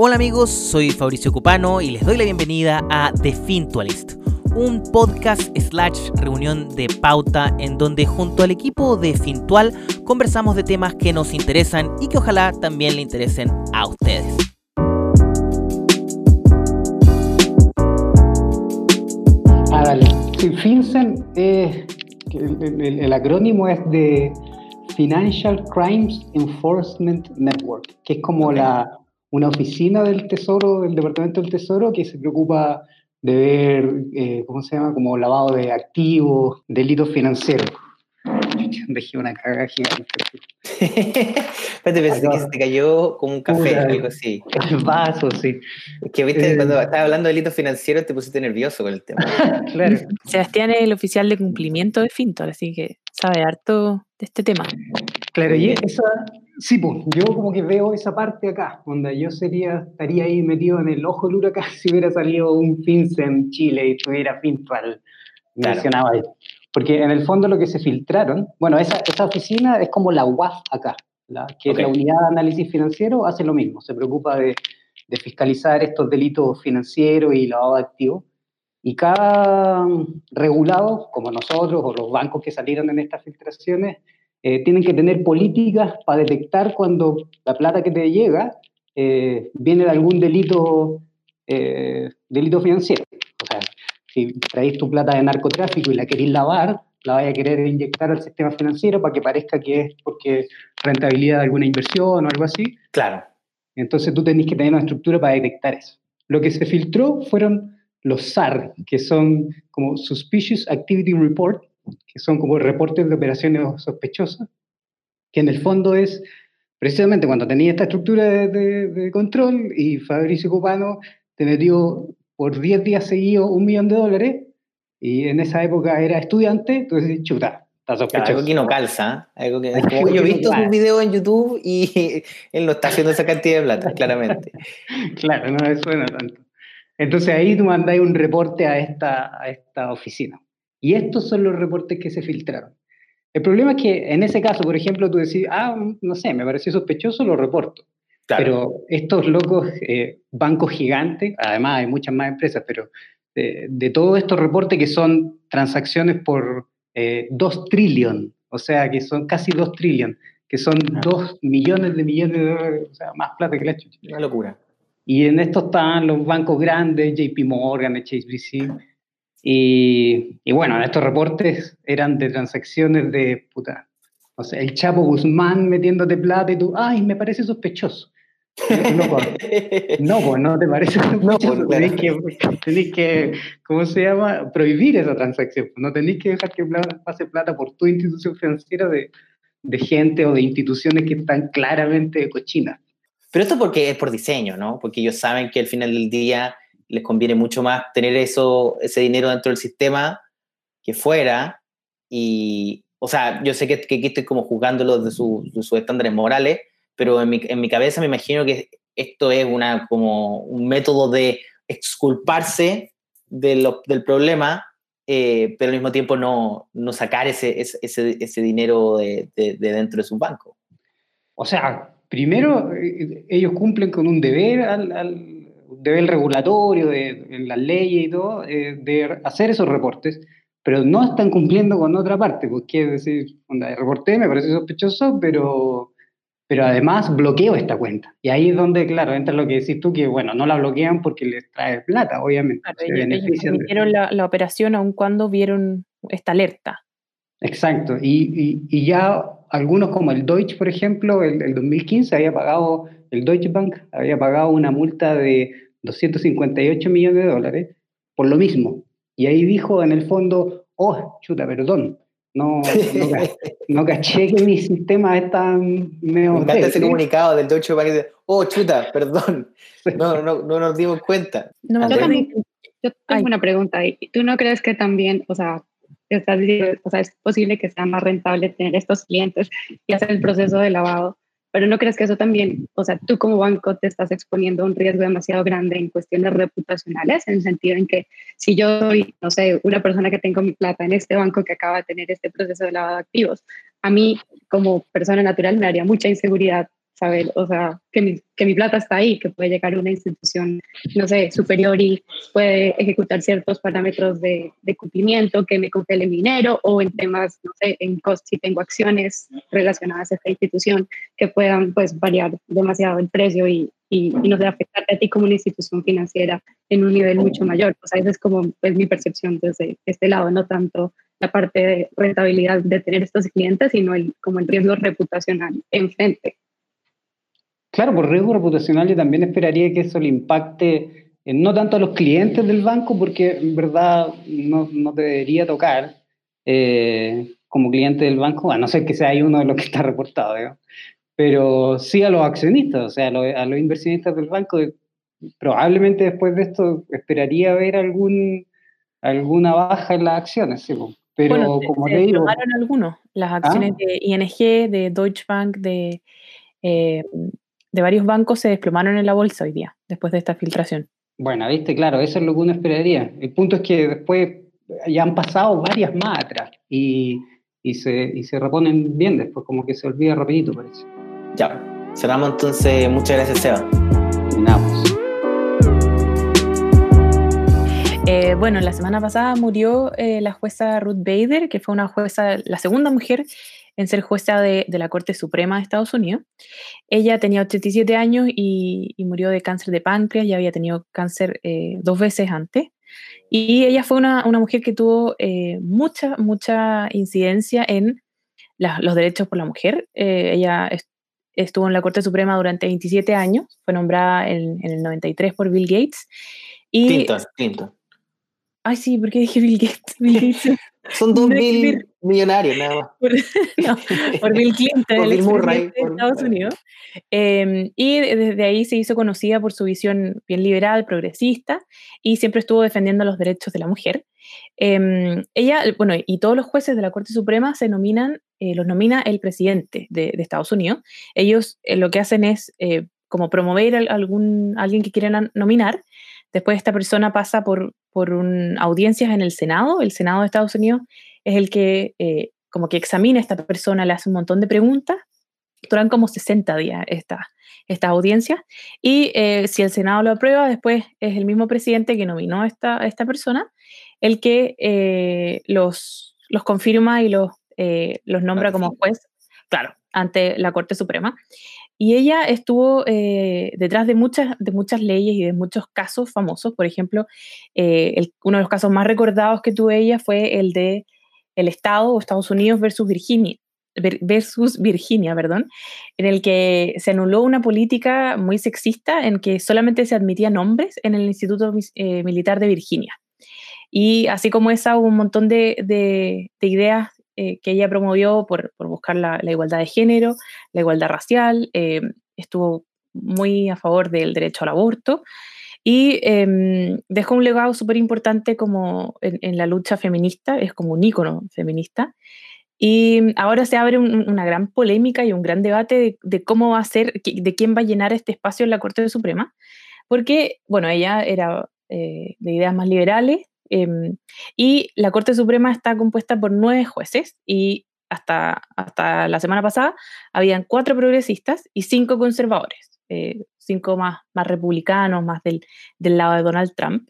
Hola amigos, soy Fabricio Cupano y les doy la bienvenida a The Fintualist, un podcast slash reunión de pauta en donde junto al equipo de Fintual conversamos de temas que nos interesan y que ojalá también le interesen a ustedes. Ah, dale. Sí, FinCEN, eh, el, el acrónimo es de Financial Crimes Enforcement Network, que es como la una oficina del Tesoro, del Departamento del Tesoro, que se preocupa de ver, eh, ¿cómo se llama? Como lavado de activos, delitos financieros. Dejé una caga gigante. Espérate, pensé que se te cayó como un café, o algo así. El vaso, sí. Es que viste, cuando eh, estaba hablando de delitos financieros te pusiste nervioso con el tema. claro. Sebastián es el oficial de cumplimiento de Fintor, así que sabe harto de este tema. Claro, y esa, Sí, pues yo como que veo esa parte acá, donde yo sería, estaría ahí metido en el ojo del huracán si hubiera salido un FINCE en Chile y tuviera Fintual mencionaba ahí. Porque en el fondo lo que se filtraron, bueno, esa, esa oficina es como la UAF acá, la, que es la Unidad de Análisis Financiero, hace lo mismo, se preocupa de, de fiscalizar estos delitos financieros y lavado de activos. Y cada regulado, como nosotros o los bancos que salieron en estas filtraciones, eh, tienen que tener políticas para detectar cuando la plata que te llega eh, viene de algún delito, eh, delito financiero. O sea, si traes tu plata de narcotráfico y la querés lavar, la vaya a querer inyectar al sistema financiero para que parezca que es porque rentabilidad de alguna inversión o algo así. Claro. Entonces tú tenés que tener una estructura para detectar eso. Lo que se filtró fueron los SAR, que son como Suspicious Activity Report, que son como reportes de operaciones sospechosas, que en el fondo es precisamente cuando tenía esta estructura de, control y Fabricio Copano te metió por 10 días seguidos un millón de dólares y en esa época era estudiante, entonces chuta, está sospechoso. algo que no calza, algo que, yo he visto sus videos en YouTube y él no está haciendo esa cantidad de plata, claramente. claro, no me suena tanto. Entonces ahí tú mandáis un reporte a esta, a esta oficina. Y estos son los reportes que se filtraron. El problema es que en ese caso, por ejemplo, tú decís, ah, no sé, me pareció sospechoso, lo reporto. Pero estos locos eh, bancos gigantes, además hay muchas más empresas, pero de, todos estos reportes que son transacciones por 2 eh, trillion, o sea, que son casi 2 trillion, que son 2 millones de millones de dólares, o sea, más plata que la chucha. Una locura. Y en esto están los bancos grandes, JP Morgan, HSBC, y, y, bueno, estos reportes eran de transacciones de puta. O sea, el Chapo Guzmán metiéndote plata y tú, ay, me parece sospechoso. No, pues, no, pues no te parece sospechoso. No, pues, tenés, que, ¿cómo se llama? Prohibir esa transacción. No tenés que dejar que pase plata por tu institución financiera de, de gente o de instituciones que están claramente cochinas. Pero esto porque es por diseño, ¿no? Porque ellos saben que al final del día les conviene mucho más tener eso, ese dinero dentro del sistema que fuera. Y, o sea, yo sé que, que estoy como juzgándolo de, su, sus estándares morales, pero en mi, en mi, cabeza me imagino que esto es una, como un método de exculparse de lo, del problema, eh, pero al mismo tiempo no, no sacar ese, ese, ese dinero de, de, de, dentro de su banco. O sea, primero eh, ellos cumplen con un deber al deber regulatorio, de, en las leyes y todo, eh, de hacer esos reportes, pero no están cumpliendo con otra parte, porque es decir, onda, reporté, me parece sospechoso, pero, pero además bloqueo esta cuenta. Y ahí es donde, claro, entra lo que decís tú, que bueno, no la bloquean porque les trae plata, obviamente. Claro, la, la, operación aun cuando vieron esta alerta. Exacto, y, y, y, ya algunos como el Deutsche, por ejemplo, el, el 2015 había pagado, el Deutsche Bank había pagado una multa de 258 millones de dólares por lo mismo. Y ahí dijo en el fondo, oh, chuta, perdón, no, no, caché que mi sistema está medio... Me ese comunicado del Deutsche Bank de, oh, chuta, perdón, no, no, no nos dimos cuenta. No, yo también, yo tengo una pregunta ahí. ¿Tú no crees que también, o sea, estás, o sea, es posible que sea más rentable tener estos clientes y hacer el proceso de lavado pero no crees que eso también, o sea, tú como banco te estás exponiendo a un riesgo demasiado grande en cuestiones reputacionales, en el sentido en que si yo soy, no sé, una persona que tengo mi plata en este banco que acaba de tener este proceso de lavado de activos, a mí como persona natural me daría mucha inseguridad saber, o sea, que mi, que mi plata está ahí, que puede llegar a una institución, no sé, superior y puede ejecutar ciertos parámetros de, de cumplimiento, que me congele mi dinero o en temas, no sé, en cost, si tengo acciones relacionadas a esta institución que puedan pues variar demasiado el precio y, y, y no sé, afectarte a ti como una institución financiera en un nivel mucho mayor. O sea, esa es como es mi percepción desde este lado, no tanto la parte de rentabilidad de tener estos clientes, sino el, como el riesgo reputacional enfrente. Claro, por riesgo reputacional yo también esperaría que eso le impacte eh, no tanto a los clientes del banco, porque en verdad no, no te debería tocar eh, como cliente del banco, a no ser que sea uno de los que está reportado, pero sí a los accionistas, o sea, a los, a los, inversionistas del banco. Probablemente después de esto esperaría ver algún, alguna baja en las acciones, ¿sí? pero bueno, como se, te digo... algunos, las acciones Ah. de ING, de Deutsche Bank, de, eh, de varios bancos se desplomaron en la bolsa hoy día, después de esta filtración. Bueno, viste, claro, eso es lo que uno esperaría. El punto es que después ya han pasado varias más atrás y, y, se, y se reponen bien después, como que se olvida rapidito, parece. Ya, cerramos entonces. Muchas gracias, Seba. Pues. Eh, bueno, la semana pasada murió eh, la jueza Ruth Bader, que fue una jueza, la segunda mujer en ser jueza de, de, la Corte Suprema de Estados Unidos. Ella tenía 87 años y, y murió de cáncer de páncreas, ya había tenido cáncer eh, dos veces antes. Y ella fue una, una mujer que tuvo eh, mucha, mucha incidencia en la, los derechos por la mujer. Eh, ella est estuvo en la Corte Suprema durante 27 años, fue nombrada en, en el 93 por Bill Gates. Y, Clinton, Clinton. Ay, sí, porque dije Bill Gates. Bill Gates. Son dos mil millonarios, nada más. Por, no, por Bill Clinton, por el Bill Murray, de Estados Unidos. Eh, y desde ahí se hizo conocida por su visión bien liberal, progresista, y siempre estuvo defendiendo los derechos de la mujer. Eh, ella, bueno, y todos los jueces de la Corte Suprema se nominan, eh, los nomina el presidente de, de Estados Unidos. Ellos eh, lo que hacen es eh, como promover a algún, a alguien que quieran nominar. Después esta persona pasa por, por un, audiencias en el Senado. El Senado de Estados Unidos es el que eh, como que examina a esta persona, le hace un montón de preguntas. Duran como 60 días estas esta audiencias. Y eh, si el Senado lo aprueba, después es el mismo presidente que nominó a esta, a esta persona el que eh, los, los confirma y los, los nombra como juez, claro, ante la Corte Suprema. Y ella estuvo eh, detrás de muchas, de muchas leyes y de muchos casos famosos. Por ejemplo, eh, uno de los casos más recordados que tuvo ella fue el de el Estado o Estados Unidos versus Virginia, versus Virginia, perdón, en el que se anuló una política muy sexista en que solamente se admitían hombres en el Instituto eh, Militar de Virginia. Y así como esa, hubo un montón de, de ideas eh, que ella promovió por, por buscar la, igualdad de género, la igualdad racial, eh, estuvo muy a favor del derecho al aborto y eh, dejó un legado súper importante como en, la lucha feminista, es como un ícono feminista. Y ahora se abre un, una gran polémica y un gran debate de, de, cómo va a ser, de quién va a llenar este espacio en la Corte Suprema, porque, bueno, ella era eh, de ideas más liberales, eh, y la Corte Suprema está compuesta por nueve jueces y hasta, hasta la semana pasada habían cuatro progresistas y cinco conservadores, eh, cinco más, más republicanos, más del, del, lado de Donald Trump.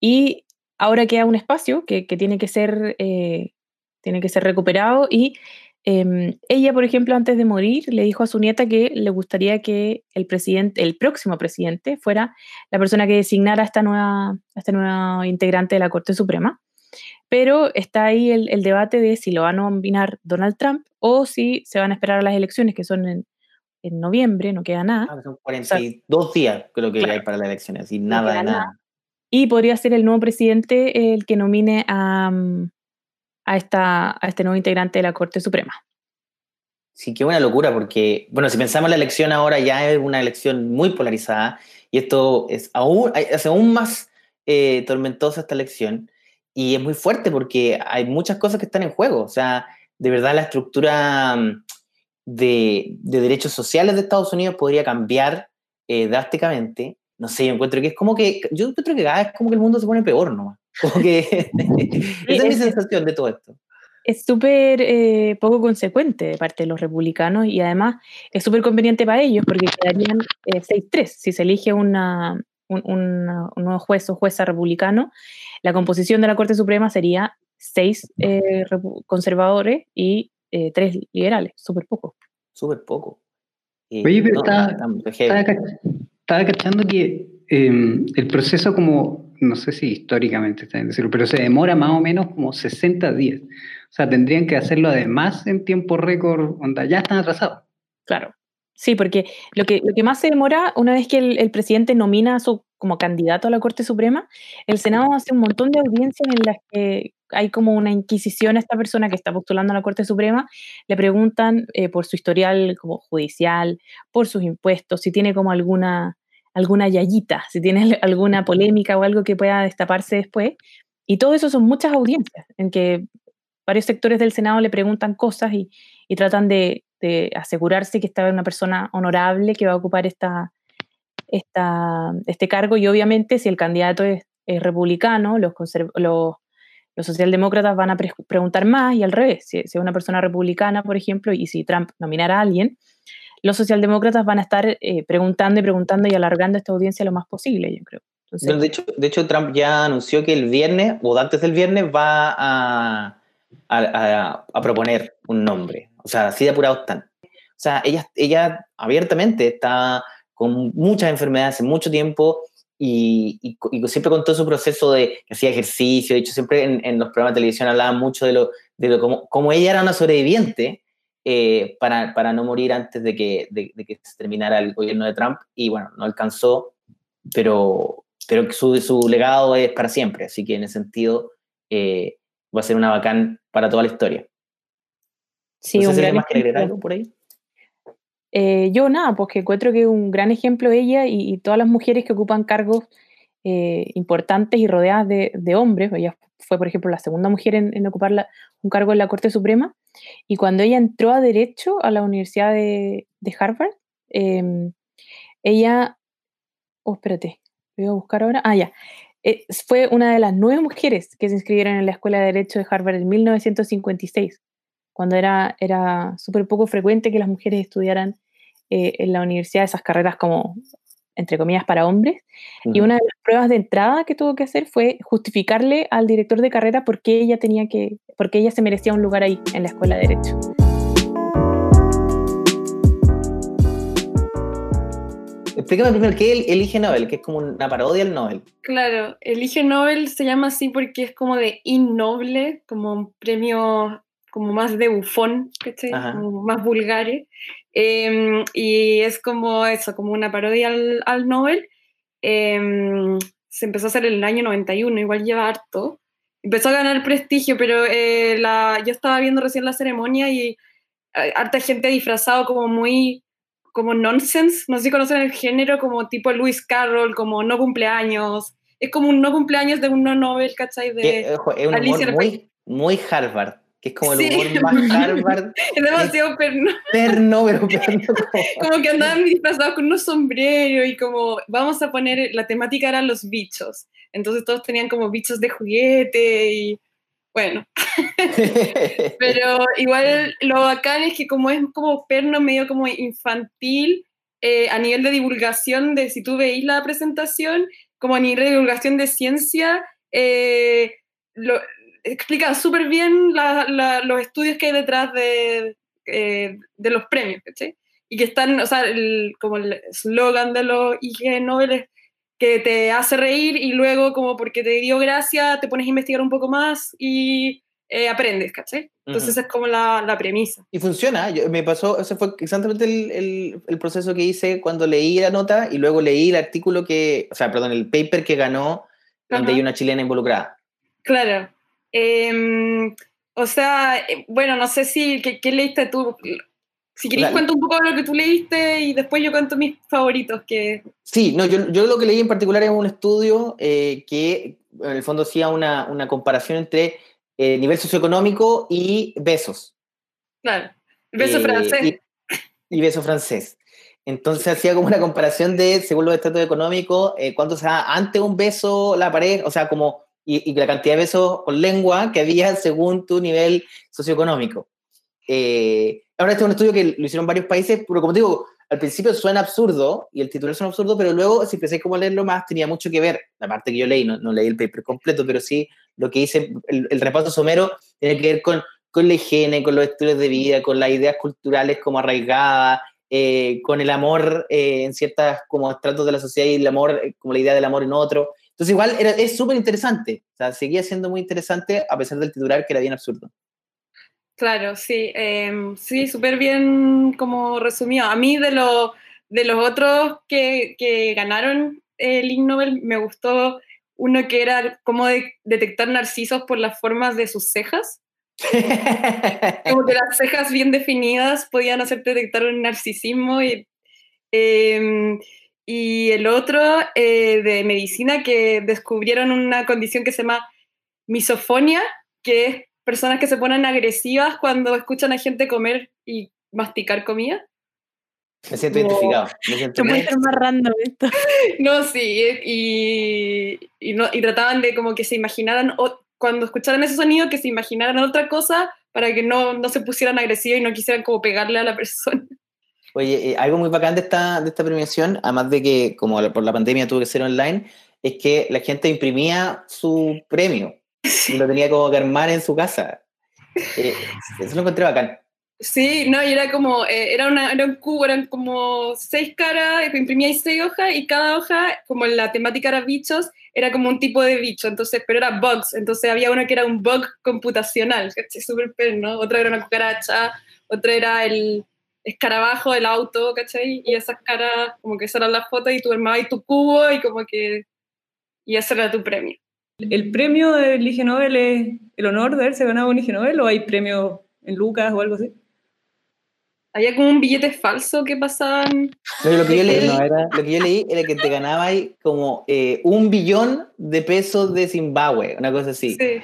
Y ahora queda un espacio que, que tiene, que ser, eh, tiene que ser recuperado y eh, ella, por ejemplo, antes de morir, le dijo a su nieta que le gustaría que el presidente, el próximo presidente, fuera la persona que designara a esta nueva, a esta nueva integrante de la Corte Suprema. Pero está ahí el, el, debate de si lo va a nominar Donald Trump o si se van a esperar a las elecciones, que son en, en noviembre, no queda nada. Ah, son 42 o sea, días, creo que claro, hay para las elecciones, y nada no de nada. nada. Y podría ser el nuevo presidente el que nomine a, a, esta, a este nuevo integrante de la Corte Suprema. Sí, qué buena locura, porque, bueno, si pensamos en la elección ahora, ya es una elección muy polarizada, y esto es aún, es aún más eh, tormentosa esta elección, y es muy fuerte porque hay muchas cosas que están en juego. O sea, de verdad la estructura mm, de, de derechos sociales de Estados Unidos podría cambiar eh, drásticamente. No sé, yo encuentro que es como que, yo encuentro que cada vez como que el mundo se pone peor, ¿no? Como que esa es mi sensación de todo esto. es súper eh, poco consecuente de parte de los republicanos y además es súper conveniente para ellos porque quedarían 6-3 si se elige una, un, nuevo juez o jueza republicano. La composición de la Corte Suprema sería seis conservadores y tres liberales, súper poco. Súper poco. Oye, pero estaba, cachando que em, el proceso como, no sé si históricamente está bien decirlo, pero se demora más o menos como 60 días. O sea, tendrían que hacerlo además en tiempo récord, onda, ya están atrasados. Claro. Sí, porque lo que, lo que más se demora, una vez que el, presidente nomina a su como candidato a la Corte Suprema, el Senado hace un montón de audiencias en las que hay como una inquisición a esta persona que está postulando a la Corte Suprema, le preguntan eh, por su historial como judicial, por sus impuestos, si tiene como alguna, alguna yayita, si tiene alguna polémica o algo que pueda destaparse después. Y todo eso son muchas audiencias en que varios sectores del Senado le preguntan cosas y, tratan de, asegurarse que está una persona honorable que va a ocupar esta, esta, este cargo. Y obviamente si el candidato es, republicano, los, los los socialdemócratas van a preguntar más y al revés, si, es una persona republicana, por ejemplo, y si Trump nominara a alguien, los socialdemócratas van a estar eh, preguntando y preguntando y alargando esta audiencia lo más posible, yo creo. de, hecho, de hecho, Trump ya anunció que el viernes, o antes del viernes, va a, a, proponer un nombre. O sea, así de apurados están. O sea, ella, ella abiertamente está con muchas enfermedades hace mucho tiempo, y, y, siempre contó su proceso de que hacía ejercicio, de hecho siempre en, los programas de televisión hablaba mucho de lo, de lo como, como ella era una sobreviviente eh, para, para, no morir antes de que, de, que se terminara el gobierno de Trump y bueno, no alcanzó, pero, pero su, su legado es para siempre, así que en ese sentido eh, va a ser una bacán para toda la historia. Sí, no sé si más que algo por ahí. Eh, yo nada, pues que encuentro que es un gran ejemplo ella y, todas las mujeres que ocupan cargos eh, importantes y rodeadas de, hombres. Ella fue, por ejemplo, la segunda mujer en, ocupar un cargo en la Corte Suprema. Y cuando ella entró a Derecho a la Universidad de, Harvard, em, ella... Oh, espérate, voy a buscar ahora. Ah, ya. Eh, fue una de las nueve mujeres que se inscribieron en la Escuela de Derecho de Harvard en 1956 cuando era, era súper poco frecuente que las mujeres estudiaran eh, en la universidad esas carreras como, entre comillas, para hombres. Y una de las pruebas de entrada que tuvo que hacer fue justificarle al director de carrera por qué ella tenía que, por ella se merecía un lugar ahí en la escuela de Derecho. Explícame primero, ¿qué es el Elige Nobel? Que es como una parodia al Nobel. Claro, el Elige Nobel se llama así porque es como de innoble, como un premio como más de bufón, Como más vulgares. Em, y es como eso, como una parodia al, al Nobel. Em, se empezó a hacer en el año 91, igual lleva harto. Empezó a ganar prestigio, pero eh, la, yo estaba viendo recién la ceremonia y eh, harta gente disfrazado como muy como nonsense, no sé si conocen el género, como tipo Lewis Carroll, como no cumpleaños. Es como un no cumpleaños de un no Nobel, ¿cachai? De es un humor muy, muy Harvard que es como el humor más Harvard. es demasiado perno. Perno, pero perno. Como... que andaban disfrazados con unos sombreros y como, vamos a poner, la temática eran los bichos. Entonces todos tenían como bichos de juguete y bueno. pero igual lo bacán es que como es como perno medio como infantil, eh, a nivel de divulgación, de si tú veis la presentación, como a nivel de divulgación de ciencia, eh, lo, explica súper bien los estudios que hay detrás de, eh, de los premios, ¿cachai? Y que están, o sea, como el eslogan de los IG Nobel es que te hace reír y luego como porque te dio gracia te pones a investigar un poco más y eh, aprendes, ¿cachai? Entonces es como la, la, premisa. Y funciona, Yo, me pasó, ese fue exactamente el, el, el, proceso que hice cuando leí la nota y luego leí el artículo que, o sea, perdón, el paper que ganó donde hay una chilena involucrada. Claro, Em, o sea, eh, bueno, no sé si, ¿qué, leíste tú? Si queréis cuento un poco de lo que tú leíste y después yo cuento mis favoritos. Que... Sí, no, yo, yo lo que leí en particular es un estudio eh, que en el fondo hacía una, una comparación entre eh, nivel socioeconómico y besos. Claro, beso francés. Y, beso francés. Entonces hacía como una comparación de, según los estatus económicos, cuánto se da antes un beso la pareja, o sea, como y, la cantidad de pesos con lengua que había según tu nivel socioeconómico. Eh, ahora este es un estudio que lo hicieron varios países, pero como digo, al principio suena absurdo y el titular suena absurdo, pero luego si empecé como a leerlo más tenía mucho que ver, la parte que yo leí, no, no leí el paper completo, pero sí lo que hice, el, el repaso somero tiene que ver con, con la higiene, con los estudios de vida, con las ideas culturales como arraigadas, eh, con el amor eh, en ciertas como estratos de la sociedad y el amor, eh, como la idea del amor en otro. Entonces igual era, es súper interesante, o sea, seguía siendo muy interesante a pesar del titular que era bien absurdo. Claro, sí, em, sí, súper bien como resumido. A mí de, lo, de los otros que, que ganaron el Ig Nobel me gustó uno que era cómo detectar narcisos por las formas de sus cejas. Como que las cejas bien definidas podían hacer detectar un narcisismo. Y, em, y el otro eh, de medicina que descubrieron una condición que se llama misofonia, que es personas que se ponen agresivas cuando escuchan a gente comer y masticar comida. Me siento identificado. Me siento más random esto. No, sí, y, y, no, y trataban de como que se imaginaran cuando escucharan ese sonido que se imaginaran otra cosa para que no, no se pusieran agresivos y no quisieran como pegarle a la persona. Oye, eh, algo muy bacán de esta, de esta premiación, además de que como por la pandemia tuvo que ser online, es que la gente imprimía su premio y lo tenía como que armar en su casa. Eh, eso lo encontré bacán. Sí, no, y era como, eh, era, una, era un cubo, eran como seis caras, imprimía seis hojas y cada hoja, como la temática era bichos, era como un tipo de bicho, entonces, pero era bugs, entonces había uno que era un bug computacional, ¿cachai? Súper ¿no? Otra era una cucaracha, otra era el escarabajo del auto, ¿cachai? Y esas caras, como que esas eran las fotos y tú armabas tu cubo y como que, y ese era tu premio. ¿El premio del Ig Nobel es el honor de haberse ganado un Ig Nobel o hay premio en Lucas o algo así? Había como un billete falso que pasaban. lo, que yo leí, era... lo que yo leí era que te ganabas como eh, un billón de pesos de Zimbabue, una cosa así. Sí.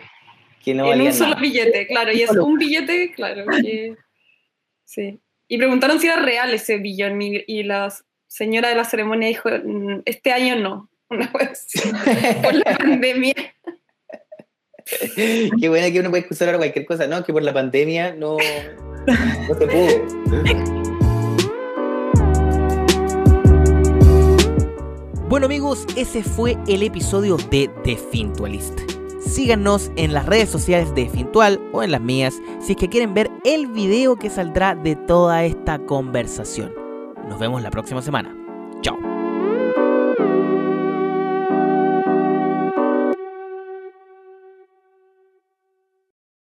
Que no en un solo billete, claro. Y es un billete, claro. sí. Y preguntaron si era real ese billón. Y, la señora de la ceremonia dijo: mm, Este año no. Una vez. por la pandemia. Qué buena que uno puede excusar ahora cualquier cosa. No, que por la pandemia no. No te pudo. Bueno amigos, ese fue el episodio de The Fintualist. Síganos en las redes sociales de Fintual o en las mías si es que quieren ver el video que saldrá de toda esta conversación. Nos vemos la próxima semana. Chao.